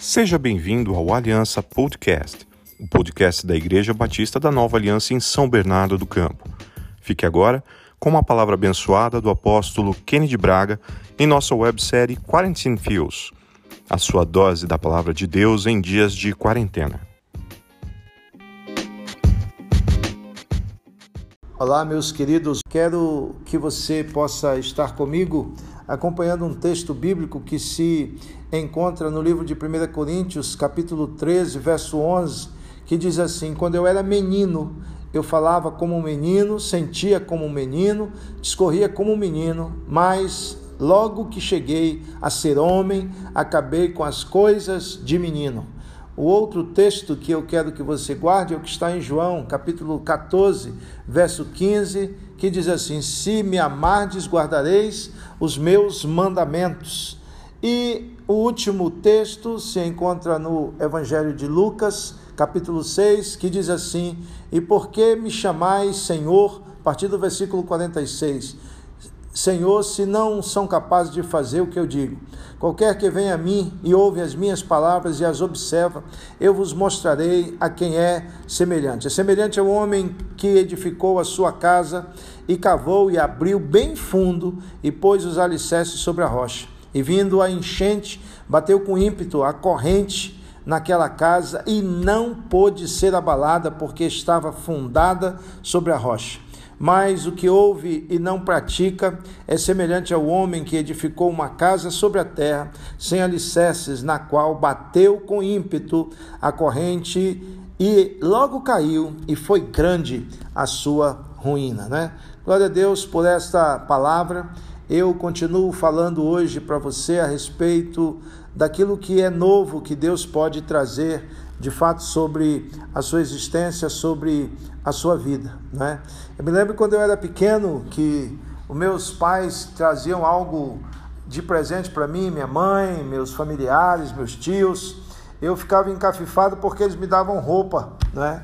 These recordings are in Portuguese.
Seja bem-vindo ao Aliança Podcast, o podcast da Igreja Batista da Nova Aliança em São Bernardo do Campo. Fique agora com uma palavra abençoada do apóstolo Kennedy Braga em nossa websérie Quarantine Feels, a sua dose da palavra de Deus em dias de quarentena. Olá, meus queridos. Quero que você possa estar comigo acompanhando um texto bíblico que se encontra no livro de 1 Coríntios, capítulo 13, verso 11, que diz assim: Quando eu era menino, eu falava como um menino, sentia como um menino, discorria como um menino, mas logo que cheguei a ser homem, acabei com as coisas de menino. O outro texto que eu quero que você guarde é o que está em João, capítulo 14, verso 15, que diz assim: Se me amardes, guardareis os meus mandamentos. E o último texto se encontra no Evangelho de Lucas, capítulo 6, que diz assim: E por que me chamais Senhor? A partir do versículo 46. Senhor, se não são capazes de fazer o que eu digo. Qualquer que venha a mim e ouve as minhas palavras e as observa, eu vos mostrarei a quem é semelhante. É semelhante ao homem que edificou a sua casa e cavou e abriu bem fundo e pôs os alicerces sobre a rocha. E vindo a enchente, bateu com ímpeto a corrente naquela casa e não pôde ser abalada porque estava fundada sobre a rocha. Mas o que ouve e não pratica é semelhante ao homem que edificou uma casa sobre a terra, sem alicerces, na qual bateu com ímpeto a corrente e logo caiu, e foi grande a sua ruína. Né? Glória a Deus por esta palavra. Eu continuo falando hoje para você a respeito daquilo que é novo que Deus pode trazer de fato sobre a sua existência, sobre a sua vida, né? Eu me lembro quando eu era pequeno que os meus pais traziam algo de presente para mim, minha mãe, meus familiares, meus tios. Eu ficava encafifado porque eles me davam roupa, né?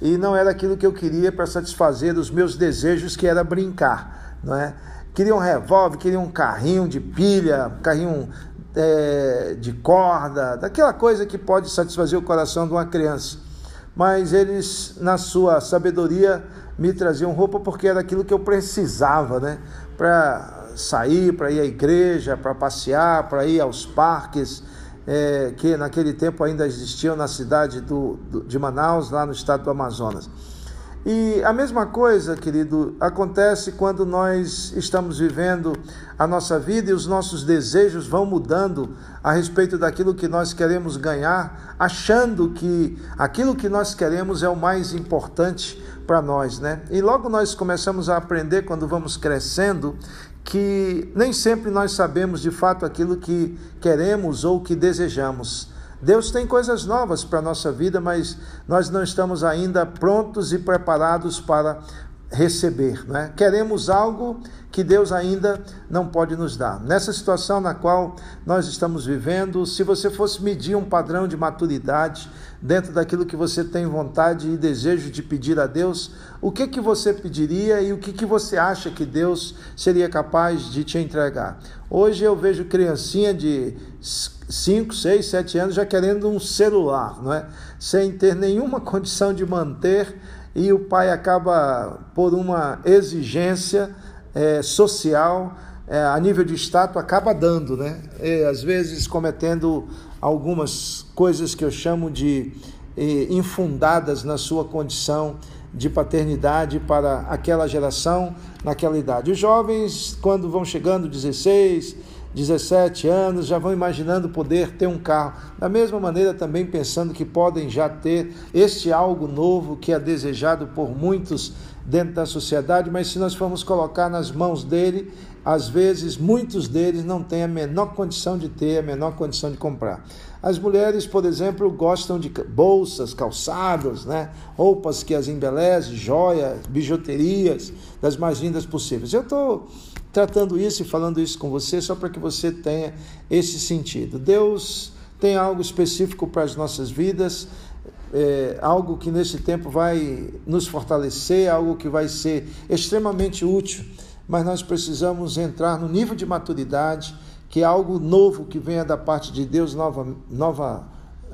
E não era aquilo que eu queria para satisfazer os meus desejos, que era brincar, né? Queria um revólver, queria um carrinho de pilha, um carrinho é, de corda, daquela coisa que pode satisfazer o coração de uma criança. Mas eles, na sua sabedoria, me traziam roupa porque era aquilo que eu precisava, né? Para sair, para ir à igreja, para passear, para ir aos parques, é, que naquele tempo ainda existiam na cidade do, do, de Manaus, lá no estado do Amazonas. E a mesma coisa, querido, acontece quando nós estamos vivendo a nossa vida e os nossos desejos vão mudando a respeito daquilo que nós queremos ganhar, achando que aquilo que nós queremos é o mais importante para nós, né? E logo nós começamos a aprender quando vamos crescendo que nem sempre nós sabemos de fato aquilo que queremos ou que desejamos. Deus tem coisas novas para a nossa vida, mas nós não estamos ainda prontos e preparados para receber. Né? Queremos algo que Deus ainda não pode nos dar. Nessa situação na qual nós estamos vivendo, se você fosse medir um padrão de maturidade dentro daquilo que você tem vontade e desejo de pedir a Deus, o que que você pediria e o que que você acha que Deus seria capaz de te entregar? Hoje eu vejo criancinha de 5, 6, 7 anos já querendo um celular, não é? Sem ter nenhuma condição de manter e o pai acaba por uma exigência é, social, é, a nível de status, acaba dando, né? E, às vezes cometendo algumas coisas que eu chamo de e, infundadas na sua condição de paternidade para aquela geração naquela idade. Os jovens, quando vão chegando 16, 17 anos, já vão imaginando poder ter um carro. Da mesma maneira, também pensando que podem já ter este algo novo que é desejado por muitos dentro da sociedade, mas se nós formos colocar nas mãos dele, às vezes muitos deles não têm a menor condição de ter, a menor condição de comprar. As mulheres, por exemplo, gostam de bolsas, calçados, né? roupas que as embelezem, joias, bijuterias, das mais lindas possíveis. Eu estou tratando isso e falando isso com você só para que você tenha esse sentido. Deus tem algo específico para as nossas vidas é, algo que nesse tempo vai nos fortalecer, algo que vai ser extremamente útil, mas nós precisamos entrar no nível de maturidade, que é algo novo que venha da parte de Deus nova, nova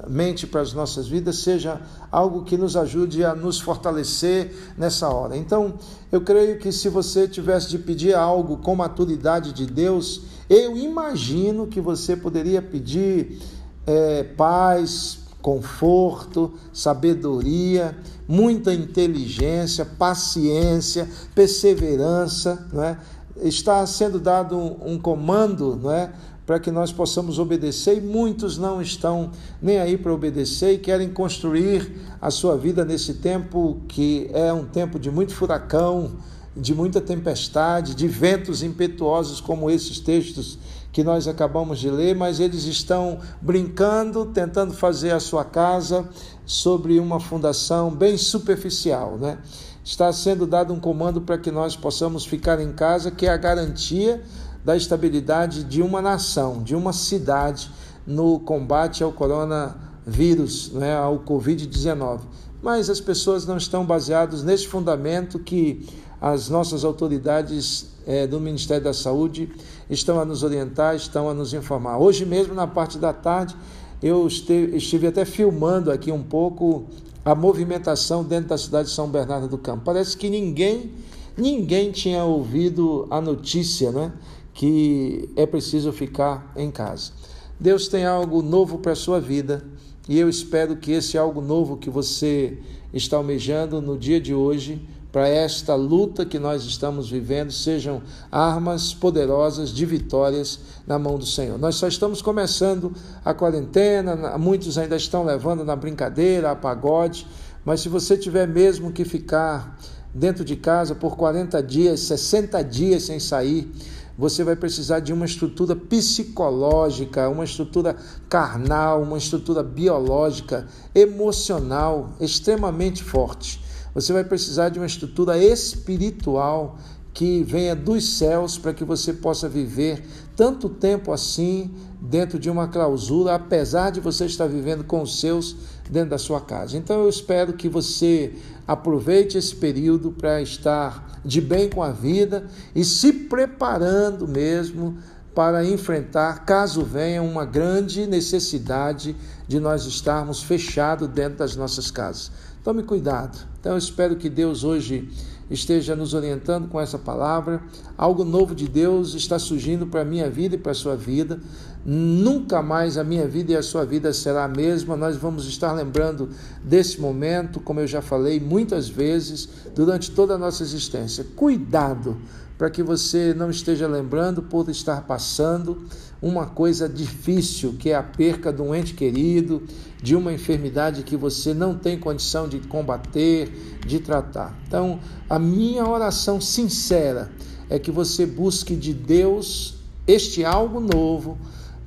mente para as nossas vidas seja algo que nos ajude a nos fortalecer nessa hora. Então, eu creio que se você tivesse de pedir algo com maturidade de Deus, eu imagino que você poderia pedir é, paz, conforto, sabedoria, muita inteligência, paciência, perseverança, não é? Está sendo dado um, um comando, não é? para que nós possamos obedecer, e muitos não estão nem aí para obedecer e querem construir a sua vida nesse tempo que é um tempo de muito furacão, de muita tempestade, de ventos impetuosos, como esses textos que nós acabamos de ler, mas eles estão brincando, tentando fazer a sua casa sobre uma fundação bem superficial, né? Está sendo dado um comando para que nós possamos ficar em casa, que é a garantia da estabilidade de uma nação, de uma cidade no combate ao coronavírus, né, ao Covid-19. Mas as pessoas não estão baseadas nesse fundamento que as nossas autoridades é, do Ministério da Saúde estão a nos orientar, estão a nos informar. Hoje mesmo, na parte da tarde, eu estive, estive até filmando aqui um pouco a movimentação dentro da cidade de São Bernardo do Campo. Parece que ninguém, ninguém tinha ouvido a notícia, né? que é preciso ficar em casa. Deus tem algo novo para a sua vida e eu espero que esse algo novo que você está almejando no dia de hoje, para esta luta que nós estamos vivendo, sejam armas poderosas de vitórias na mão do Senhor. Nós só estamos começando a quarentena, muitos ainda estão levando na brincadeira, a pagode, mas se você tiver mesmo que ficar dentro de casa por 40 dias, 60 dias sem sair, você vai precisar de uma estrutura psicológica, uma estrutura carnal, uma estrutura biológica, emocional extremamente forte. Você vai precisar de uma estrutura espiritual que venha dos céus para que você possa viver tanto tempo assim dentro de uma clausura, apesar de você estar vivendo com os seus dentro da sua casa. Então eu espero que você aproveite esse período para estar de bem com a vida e se preparando mesmo para enfrentar, caso venha uma grande necessidade de nós estarmos fechados dentro das nossas casas. Tome cuidado. Então eu espero que Deus hoje esteja nos orientando com essa palavra. Algo novo de Deus está surgindo para a minha vida e para a sua vida. Nunca mais a minha vida e a sua vida será a mesma. Nós vamos estar lembrando desse momento, como eu já falei muitas vezes, durante toda a nossa existência. Cuidado para que você não esteja lembrando por estar passando uma coisa difícil, que é a perca de um ente querido, de uma enfermidade que você não tem condição de combater, de tratar. Então, a minha oração sincera é que você busque de Deus este algo novo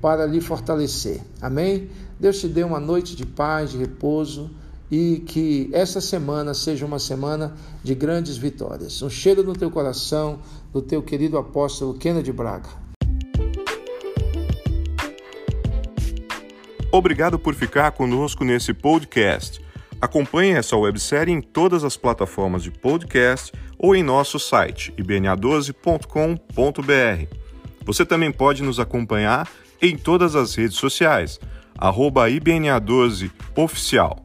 para lhe fortalecer. Amém? Deus te dê uma noite de paz, de repouso e que essa semana seja uma semana de grandes vitórias. Um cheiro no teu coração do teu querido apóstolo Kennedy Braga. Obrigado por ficar conosco nesse podcast. Acompanhe essa websérie em todas as plataformas de podcast ou em nosso site ibna12.com.br. Você também pode nos acompanhar em todas as redes sociais, arroba IBNA12 Oficial.